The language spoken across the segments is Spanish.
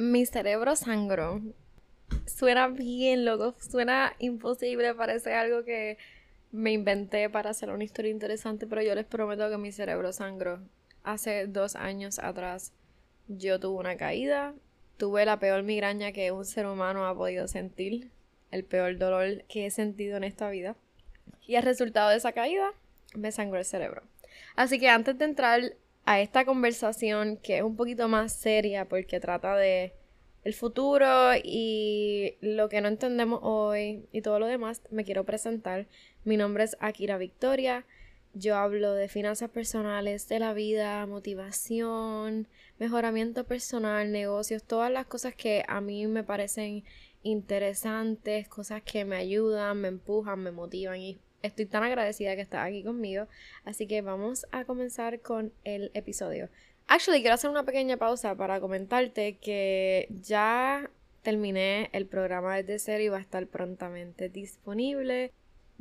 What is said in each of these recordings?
Mi cerebro sangró. Suena bien loco, suena imposible, parece algo que me inventé para hacer una historia interesante, pero yo les prometo que mi cerebro sangró. Hace dos años atrás yo tuve una caída, tuve la peor migraña que un ser humano ha podido sentir, el peor dolor que he sentido en esta vida. Y el resultado de esa caída me sangró el cerebro. Así que antes de entrar a esta conversación que es un poquito más seria porque trata de el futuro y lo que no entendemos hoy y todo lo demás, me quiero presentar. Mi nombre es Akira Victoria. Yo hablo de finanzas personales, de la vida, motivación, mejoramiento personal, negocios, todas las cosas que a mí me parecen interesantes, cosas que me ayudan, me empujan, me motivan y estoy tan agradecida que estás aquí conmigo. Así que vamos a comenzar con el episodio. Actually, quiero hacer una pequeña pausa para comentarte que ya terminé el programa desde cero y va a estar prontamente disponible.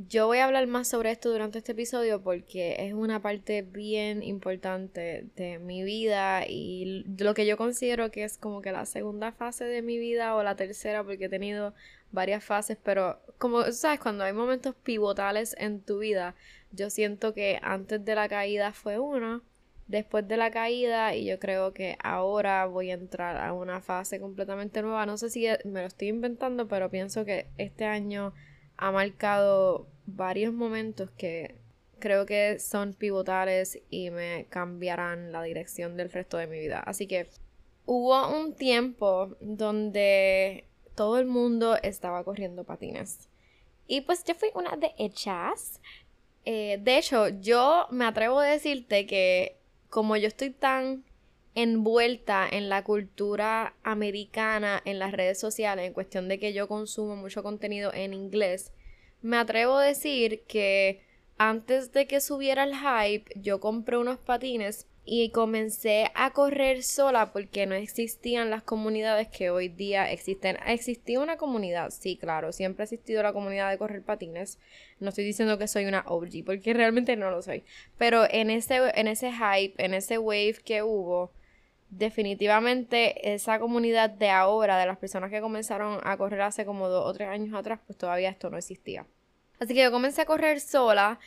Yo voy a hablar más sobre esto durante este episodio porque es una parte bien importante de mi vida y lo que yo considero que es como que la segunda fase de mi vida o la tercera porque he tenido varias fases, pero como sabes, cuando hay momentos pivotales en tu vida, yo siento que antes de la caída fue uno, después de la caída y yo creo que ahora voy a entrar a una fase completamente nueva. No sé si me lo estoy inventando, pero pienso que este año ha marcado varios momentos que creo que son pivotales y me cambiarán la dirección del resto de mi vida. Así que hubo un tiempo donde todo el mundo estaba corriendo patines. Y pues yo fui una de hechas. Eh, de hecho, yo me atrevo a decirte que como yo estoy tan envuelta en la cultura americana, en las redes sociales, en cuestión de que yo consumo mucho contenido en inglés, me atrevo a decir que antes de que subiera el hype, yo compré unos patines y comencé a correr sola porque no existían las comunidades que hoy día existen. Existía una comunidad, sí, claro, siempre ha existido la comunidad de correr patines. No estoy diciendo que soy una OG porque realmente no lo soy. Pero en ese, en ese hype, en ese wave que hubo, definitivamente esa comunidad de ahora, de las personas que comenzaron a correr hace como dos o tres años atrás, pues todavía esto no existía. Así que yo comencé a correr sola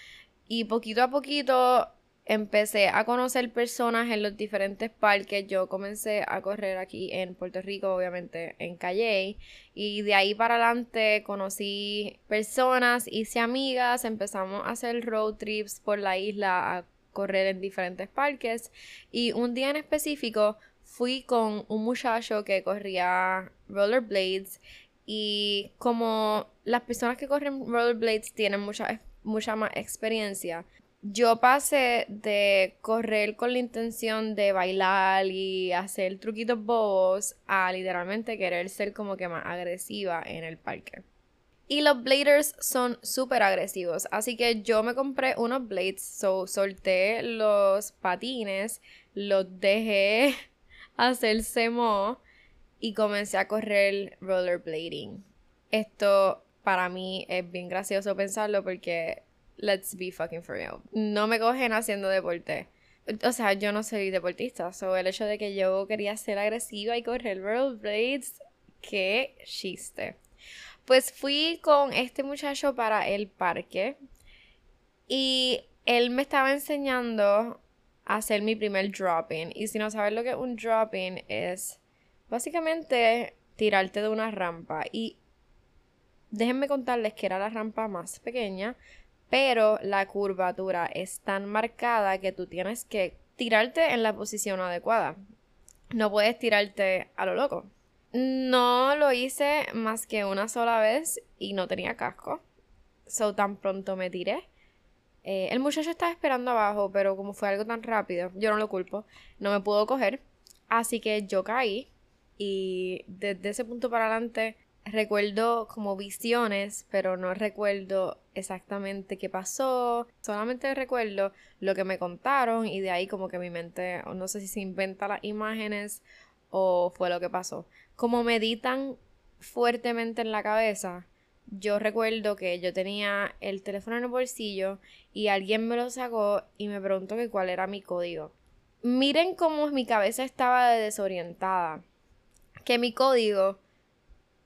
y poquito a poquito empecé a conocer personas en los diferentes parques. Yo comencé a correr aquí en Puerto Rico, obviamente en Calle. Y de ahí para adelante conocí personas, hice amigas, empezamos a hacer road trips por la isla a correr en diferentes parques. Y un día en específico fui con un muchacho que corría rollerblades. Y como las personas que corren rollerblades tienen mucha, mucha más experiencia, yo pasé de correr con la intención de bailar y hacer truquitos bobos a literalmente querer ser como que más agresiva en el parque. Y los bladers son súper agresivos, así que yo me compré unos blades, so solté los patines, los dejé hacer semo y comencé a correr rollerblading. Esto para mí es bien gracioso pensarlo porque let's be fucking for real. No me cogen haciendo deporte. O sea, yo no soy deportista. So, el hecho de que yo quería ser agresiva y correr rollerblades, qué chiste. Pues fui con este muchacho para el parque y él me estaba enseñando a hacer mi primer dropping. Y si no sabes lo que es un dropping, es básicamente tirarte de una rampa. Y déjenme contarles que era la rampa más pequeña, pero la curvatura es tan marcada que tú tienes que tirarte en la posición adecuada. No puedes tirarte a lo loco. No lo hice más que una sola vez y no tenía casco. So tan pronto me tiré. Eh, el muchacho estaba esperando abajo, pero como fue algo tan rápido, yo no lo culpo, no me pudo coger. Así que yo caí y desde ese punto para adelante recuerdo como visiones, pero no recuerdo exactamente qué pasó. Solamente recuerdo lo que me contaron y de ahí como que mi mente, no sé si se inventa las imágenes o fue lo que pasó. Como meditan fuertemente en la cabeza, yo recuerdo que yo tenía el teléfono en el bolsillo y alguien me lo sacó y me preguntó que cuál era mi código. Miren cómo mi cabeza estaba desorientada que mi código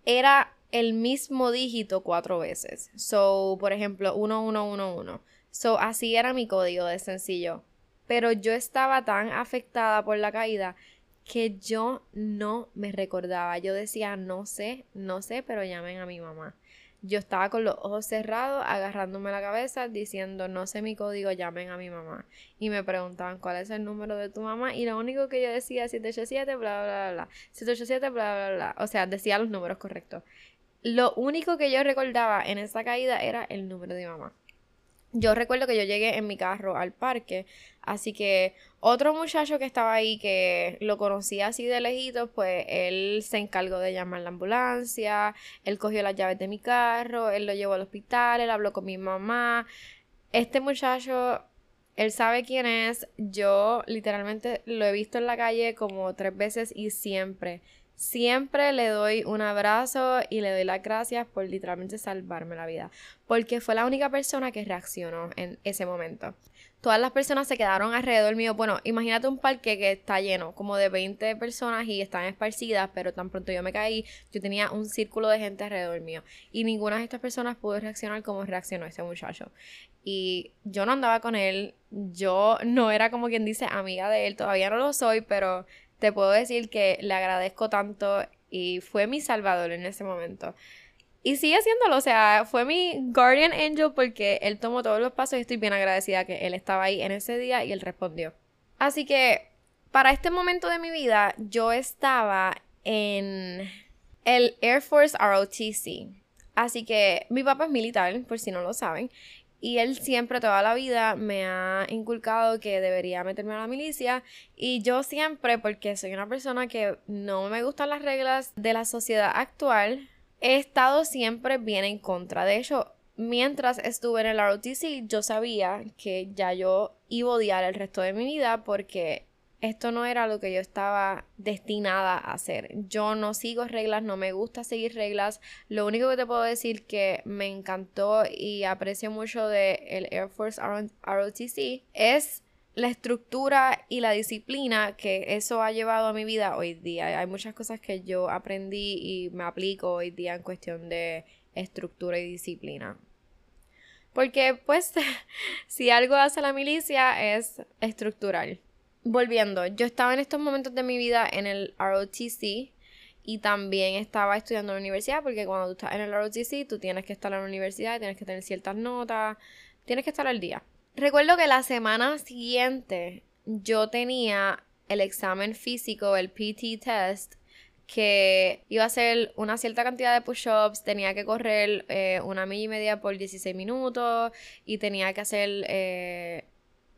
era el mismo dígito cuatro veces. So, por ejemplo, 1111. So, así era mi código de sencillo. Pero yo estaba tan afectada por la caída que yo no me recordaba. Yo decía, no sé, no sé, pero llamen a mi mamá. Yo estaba con los ojos cerrados, agarrándome la cabeza, diciendo, no sé mi código, llamen a mi mamá. Y me preguntaban, ¿cuál es el número de tu mamá? Y lo único que yo decía, 787, bla, bla, bla, bla. 787, bla, bla, bla. O sea, decía los números correctos. Lo único que yo recordaba en esa caída era el número de mi mamá. Yo recuerdo que yo llegué en mi carro al parque, así que otro muchacho que estaba ahí que lo conocía así de lejitos, pues él se encargó de llamar la ambulancia, él cogió las llaves de mi carro, él lo llevó al hospital, él habló con mi mamá. Este muchacho, él sabe quién es, yo literalmente lo he visto en la calle como tres veces y siempre, Siempre le doy un abrazo y le doy las gracias por literalmente salvarme la vida, porque fue la única persona que reaccionó en ese momento. Todas las personas se quedaron alrededor mío. Bueno, imagínate un parque que está lleno, como de 20 personas y están esparcidas, pero tan pronto yo me caí, yo tenía un círculo de gente alrededor mío. Y ninguna de estas personas pudo reaccionar como reaccionó ese muchacho. Y yo no andaba con él, yo no era como quien dice amiga de él, todavía no lo soy, pero te puedo decir que le agradezco tanto y fue mi salvador en ese momento. Y sigue haciéndolo, o sea, fue mi guardian angel porque él tomó todos los pasos y estoy bien agradecida que él estaba ahí en ese día y él respondió. Así que para este momento de mi vida yo estaba en el Air Force ROTC. Así que mi papá es militar, por si no lo saben, y él siempre, toda la vida, me ha inculcado que debería meterme a la milicia. Y yo siempre, porque soy una persona que no me gustan las reglas de la sociedad actual, he estado siempre bien en contra. De hecho, mientras estuve en el ROTC, yo sabía que ya yo iba a odiar el resto de mi vida porque esto no era lo que yo estaba destinada a hacer. Yo no sigo reglas, no me gusta seguir reglas. Lo único que te puedo decir que me encantó y aprecio mucho de el Air Force ROTC es la estructura y la disciplina que eso ha llevado a mi vida hoy día. Hay muchas cosas que yo aprendí y me aplico hoy día en cuestión de estructura y disciplina. Porque pues si algo hace la milicia es estructural volviendo, yo estaba en estos momentos de mi vida en el ROTC y también estaba estudiando en la universidad porque cuando tú estás en el ROTC tú tienes que estar en la universidad, tienes que tener ciertas notas, tienes que estar al día. Recuerdo que la semana siguiente yo tenía el examen físico, el PT test, que iba a hacer una cierta cantidad de push-ups, tenía que correr eh, una milla y media por 16 minutos y tenía que hacer, eh,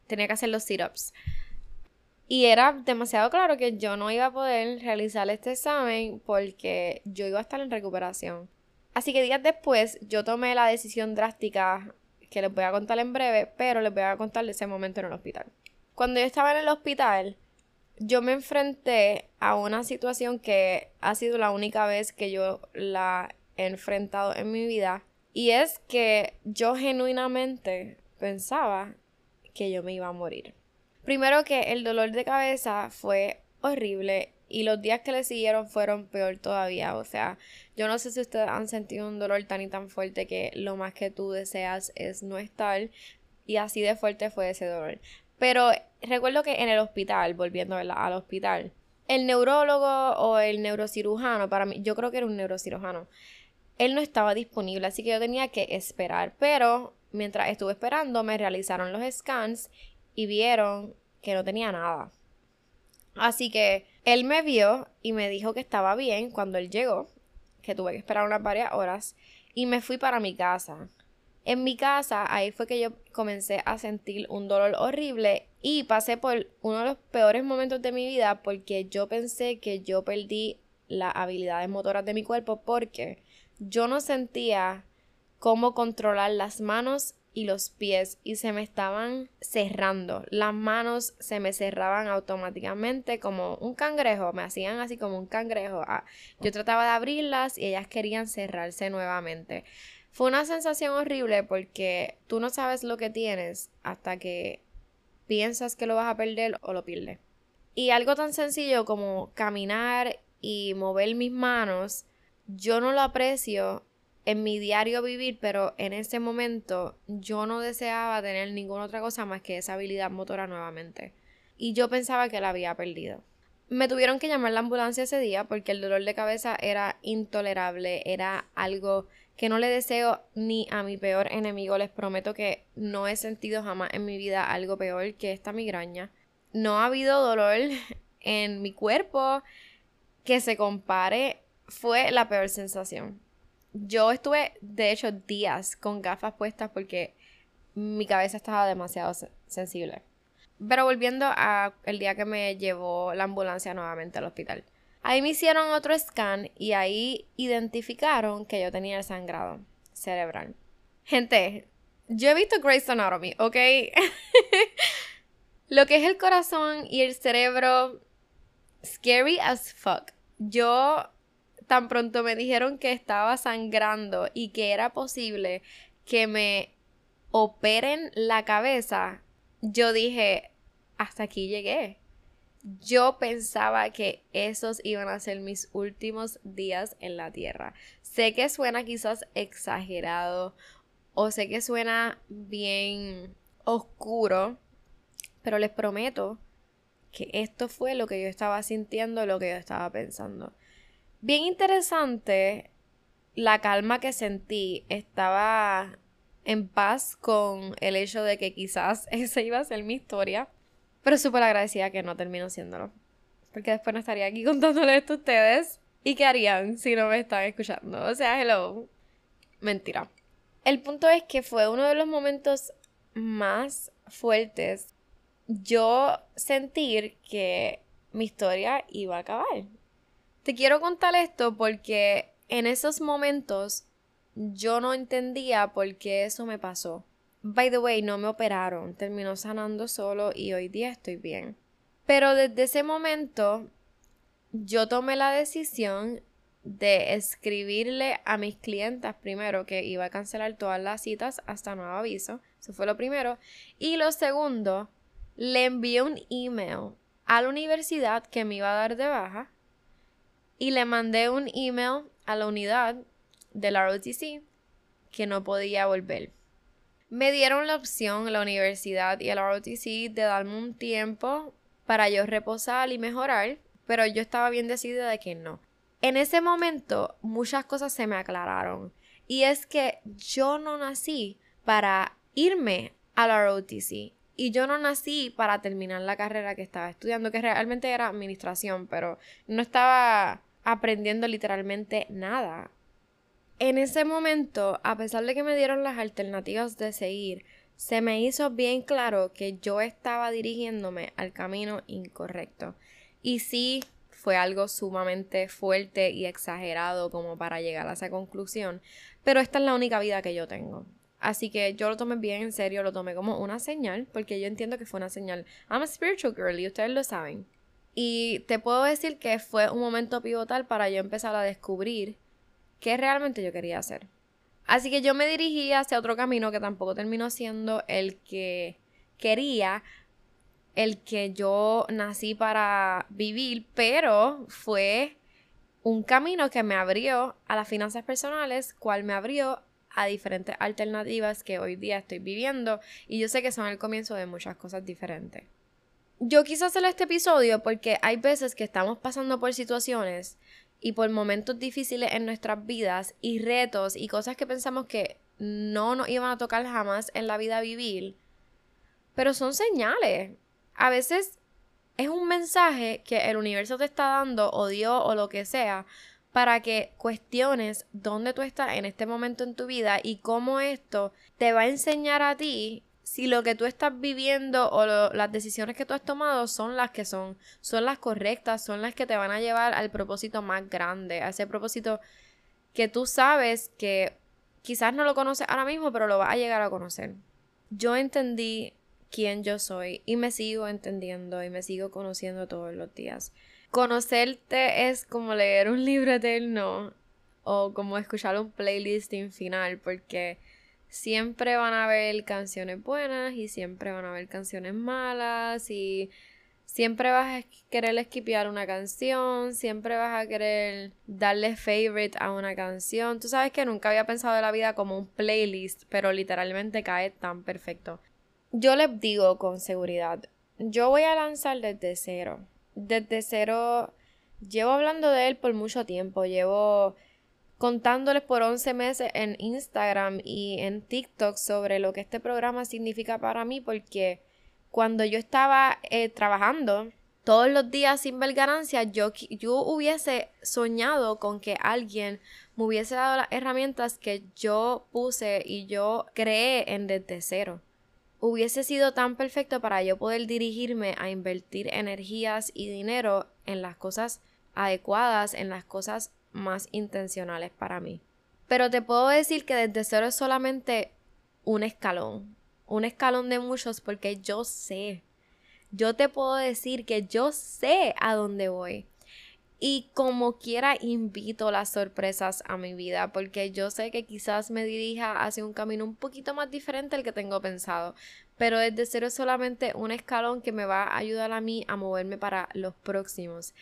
tenía que hacer los sit-ups. Y era demasiado claro que yo no iba a poder realizar este examen porque yo iba a estar en recuperación. Así que días después yo tomé la decisión drástica que les voy a contar en breve, pero les voy a contar de ese momento en el hospital. Cuando yo estaba en el hospital, yo me enfrenté a una situación que ha sido la única vez que yo la he enfrentado en mi vida. Y es que yo genuinamente pensaba que yo me iba a morir. Primero que el dolor de cabeza fue horrible y los días que le siguieron fueron peor todavía. O sea, yo no sé si ustedes han sentido un dolor tan y tan fuerte que lo más que tú deseas es no estar. Y así de fuerte fue ese dolor. Pero recuerdo que en el hospital, volviendo al hospital, el neurólogo o el neurocirujano, para mí, yo creo que era un neurocirujano, él no estaba disponible, así que yo tenía que esperar. Pero mientras estuve esperando, me realizaron los scans y vieron que no tenía nada. Así que él me vio y me dijo que estaba bien cuando él llegó, que tuve que esperar unas varias horas, y me fui para mi casa. En mi casa, ahí fue que yo comencé a sentir un dolor horrible y pasé por uno de los peores momentos de mi vida porque yo pensé que yo perdí las habilidades motoras de mi cuerpo porque yo no sentía cómo controlar las manos y los pies y se me estaban cerrando. Las manos se me cerraban automáticamente como un cangrejo, me hacían así como un cangrejo. Ah, yo trataba de abrirlas y ellas querían cerrarse nuevamente. Fue una sensación horrible porque tú no sabes lo que tienes hasta que piensas que lo vas a perder o lo pierdes. Y algo tan sencillo como caminar y mover mis manos, yo no lo aprecio en mi diario vivir, pero en ese momento yo no deseaba tener ninguna otra cosa más que esa habilidad motora nuevamente. Y yo pensaba que la había perdido. Me tuvieron que llamar la ambulancia ese día porque el dolor de cabeza era intolerable, era algo que no le deseo ni a mi peor enemigo. Les prometo que no he sentido jamás en mi vida algo peor que esta migraña. No ha habido dolor en mi cuerpo que se compare. Fue la peor sensación. Yo estuve, de hecho, días con gafas puestas porque mi cabeza estaba demasiado sensible. Pero volviendo a el día que me llevó la ambulancia nuevamente al hospital. Ahí me hicieron otro scan y ahí identificaron que yo tenía el sangrado cerebral. Gente, yo he visto Grey's Anatomy, ¿ok? Lo que es el corazón y el cerebro, scary as fuck. Yo tan pronto me dijeron que estaba sangrando y que era posible que me operen la cabeza, yo dije, hasta aquí llegué. Yo pensaba que esos iban a ser mis últimos días en la tierra. Sé que suena quizás exagerado o sé que suena bien oscuro, pero les prometo que esto fue lo que yo estaba sintiendo, lo que yo estaba pensando. Bien interesante la calma que sentí. Estaba en paz con el hecho de que quizás esa iba a ser mi historia. Pero súper agradecida que no terminó siéndolo. Porque después no estaría aquí contándoles esto a ustedes. ¿Y qué harían si no me están escuchando? O sea, hello. Mentira. El punto es que fue uno de los momentos más fuertes. Yo sentir que mi historia iba a acabar. Te quiero contar esto porque en esos momentos yo no entendía por qué eso me pasó. By the way, no me operaron, terminó sanando solo y hoy día estoy bien. Pero desde ese momento yo tomé la decisión de escribirle a mis clientas primero que iba a cancelar todas las citas hasta nuevo aviso. Eso fue lo primero. Y lo segundo, le envié un email a la universidad que me iba a dar de baja y le mandé un email a la unidad de la ROTC que no podía volver. Me dieron la opción, la universidad y el ROTC, de darme un tiempo para yo reposar y mejorar, pero yo estaba bien decidida de que no. En ese momento muchas cosas se me aclararon y es que yo no nací para irme a la ROTC y yo no nací para terminar la carrera que estaba estudiando, que realmente era administración, pero no estaba aprendiendo literalmente nada en ese momento, a pesar de que me dieron las alternativas de seguir, se me hizo bien claro que yo estaba dirigiéndome al camino incorrecto. Y sí, fue algo sumamente fuerte y exagerado como para llegar a esa conclusión, pero esta es la única vida que yo tengo. Así que yo lo tomé bien en serio, lo tomé como una señal, porque yo entiendo que fue una señal. I'm a spiritual girl y ustedes lo saben. Y te puedo decir que fue un momento pivotal para yo empezar a descubrir qué realmente yo quería hacer. Así que yo me dirigí hacia otro camino que tampoco terminó siendo el que quería, el que yo nací para vivir, pero fue un camino que me abrió a las finanzas personales, cual me abrió a diferentes alternativas que hoy día estoy viviendo y yo sé que son el comienzo de muchas cosas diferentes. Yo quise hacer este episodio porque hay veces que estamos pasando por situaciones y por momentos difíciles en nuestras vidas y retos y cosas que pensamos que no nos iban a tocar jamás en la vida vivir, pero son señales. A veces es un mensaje que el universo te está dando o Dios o lo que sea para que cuestiones dónde tú estás en este momento en tu vida y cómo esto te va a enseñar a ti si lo que tú estás viviendo o las decisiones que tú has tomado son las que son, son las correctas, son las que te van a llevar al propósito más grande, a ese propósito que tú sabes que quizás no lo conoces ahora mismo, pero lo vas a llegar a conocer. Yo entendí quién yo soy y me sigo entendiendo y me sigo conociendo todos los días. Conocerte es como leer un libro eterno o como escuchar un playlist infinal porque siempre van a haber canciones buenas y siempre van a haber canciones malas y Siempre vas a querer esquipear una canción, siempre vas a querer darle favorite a una canción. Tú sabes que nunca había pensado de la vida como un playlist, pero literalmente cae tan perfecto. Yo les digo con seguridad, yo voy a lanzar desde cero. Desde cero, llevo hablando de él por mucho tiempo, llevo contándoles por 11 meses en Instagram y en TikTok sobre lo que este programa significa para mí porque cuando yo estaba eh, trabajando todos los días sin ver ganancias, yo, yo hubiese soñado con que alguien me hubiese dado las herramientas que yo puse y yo creé en desde cero. Hubiese sido tan perfecto para yo poder dirigirme a invertir energías y dinero en las cosas adecuadas, en las cosas más intencionales para mí. Pero te puedo decir que desde cero es solamente un escalón un escalón de muchos porque yo sé. Yo te puedo decir que yo sé a dónde voy. Y como quiera invito las sorpresas a mi vida porque yo sé que quizás me dirija hacia un camino un poquito más diferente al que tengo pensado. Pero desde cero es solamente un escalón que me va a ayudar a mí a moverme para los próximos.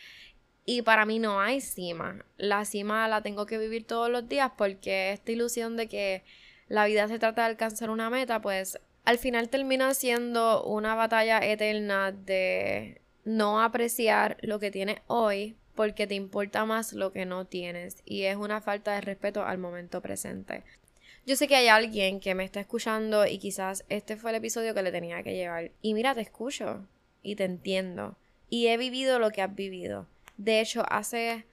Y para mí no hay cima. La cima la tengo que vivir todos los días porque esta ilusión de que la vida se trata de alcanzar una meta, pues al final termina siendo una batalla eterna de no apreciar lo que tienes hoy porque te importa más lo que no tienes y es una falta de respeto al momento presente. Yo sé que hay alguien que me está escuchando y quizás este fue el episodio que le tenía que llevar. Y mira, te escucho y te entiendo. Y he vivido lo que has vivido. De hecho, hace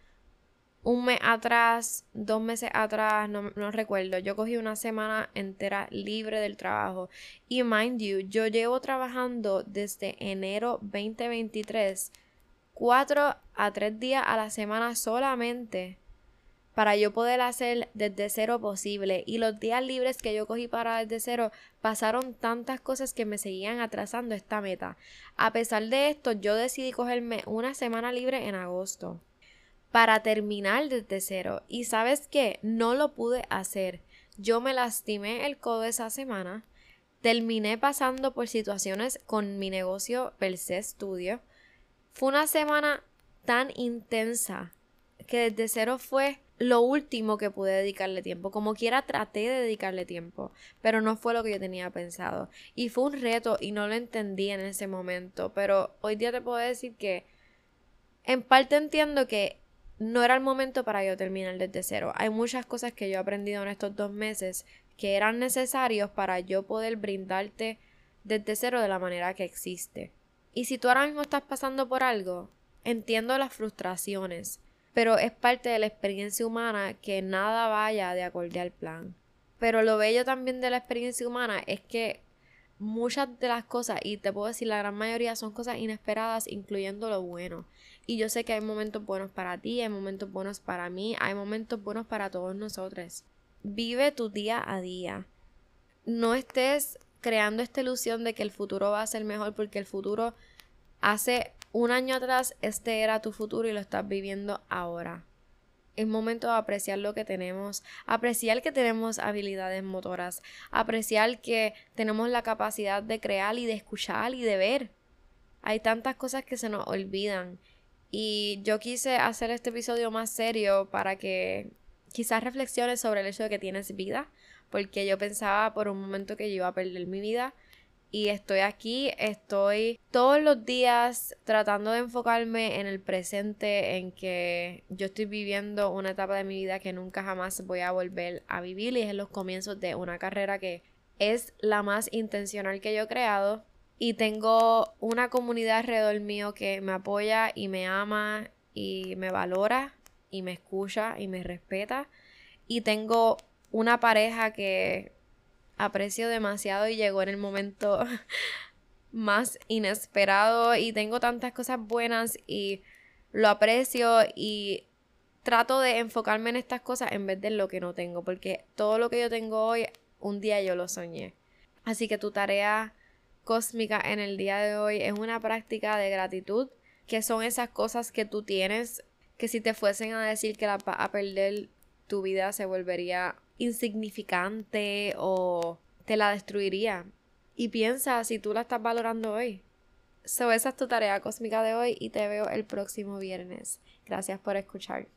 un mes atrás, dos meses atrás, no, no, recuerdo, yo cogí una semana entera libre del trabajo. Y mind you, yo llevo trabajando desde enero 2023, cuatro a tres días a la semana solamente para yo poder hacer desde cero posible. Y los días libres que yo cogí para desde cero pasaron tantas cosas que me seguían atrasando esta meta. A pesar de esto, yo decidí cogerme una semana libre en agosto para terminar desde cero. Y sabes qué, no lo pude hacer. Yo me lastimé el codo esa semana. Terminé pasando por situaciones con mi negocio per se Studio. Fue una semana tan intensa que desde cero fue lo último que pude dedicarle tiempo. Como quiera traté de dedicarle tiempo, pero no fue lo que yo tenía pensado. Y fue un reto y no lo entendí en ese momento. Pero hoy día te puedo decir que en parte entiendo que no era el momento para yo terminar desde cero. Hay muchas cosas que yo he aprendido en estos dos meses que eran necesarios para yo poder brindarte desde cero de la manera que existe. Y si tú ahora mismo estás pasando por algo, entiendo las frustraciones, pero es parte de la experiencia humana que nada vaya de acuerdo al plan. Pero lo bello también de la experiencia humana es que muchas de las cosas, y te puedo decir la gran mayoría, son cosas inesperadas, incluyendo lo bueno. Y yo sé que hay momentos buenos para ti, hay momentos buenos para mí, hay momentos buenos para todos nosotros. Vive tu día a día. No estés creando esta ilusión de que el futuro va a ser mejor porque el futuro hace un año atrás este era tu futuro y lo estás viviendo ahora. Es momento de apreciar lo que tenemos, apreciar que tenemos habilidades motoras, apreciar que tenemos la capacidad de crear y de escuchar y de ver. Hay tantas cosas que se nos olvidan y yo quise hacer este episodio más serio para que quizás reflexiones sobre el hecho de que tienes vida, porque yo pensaba por un momento que iba a perder mi vida y estoy aquí, estoy todos los días tratando de enfocarme en el presente, en que yo estoy viviendo una etapa de mi vida que nunca jamás voy a volver a vivir y es en los comienzos de una carrera que es la más intencional que yo he creado y tengo una comunidad alrededor mío que me apoya y me ama y me valora y me escucha y me respeta. Y tengo una pareja que aprecio demasiado y llegó en el momento más inesperado y tengo tantas cosas buenas y lo aprecio y trato de enfocarme en estas cosas en vez de lo que no tengo porque todo lo que yo tengo hoy un día yo lo soñé. Así que tu tarea cósmica en el día de hoy es una práctica de gratitud, que son esas cosas que tú tienes que si te fuesen a decir que la vas a perder, tu vida se volvería insignificante o te la destruiría. Y piensa si tú la estás valorando hoy. So, esa es tu tarea cósmica de hoy y te veo el próximo viernes. Gracias por escuchar.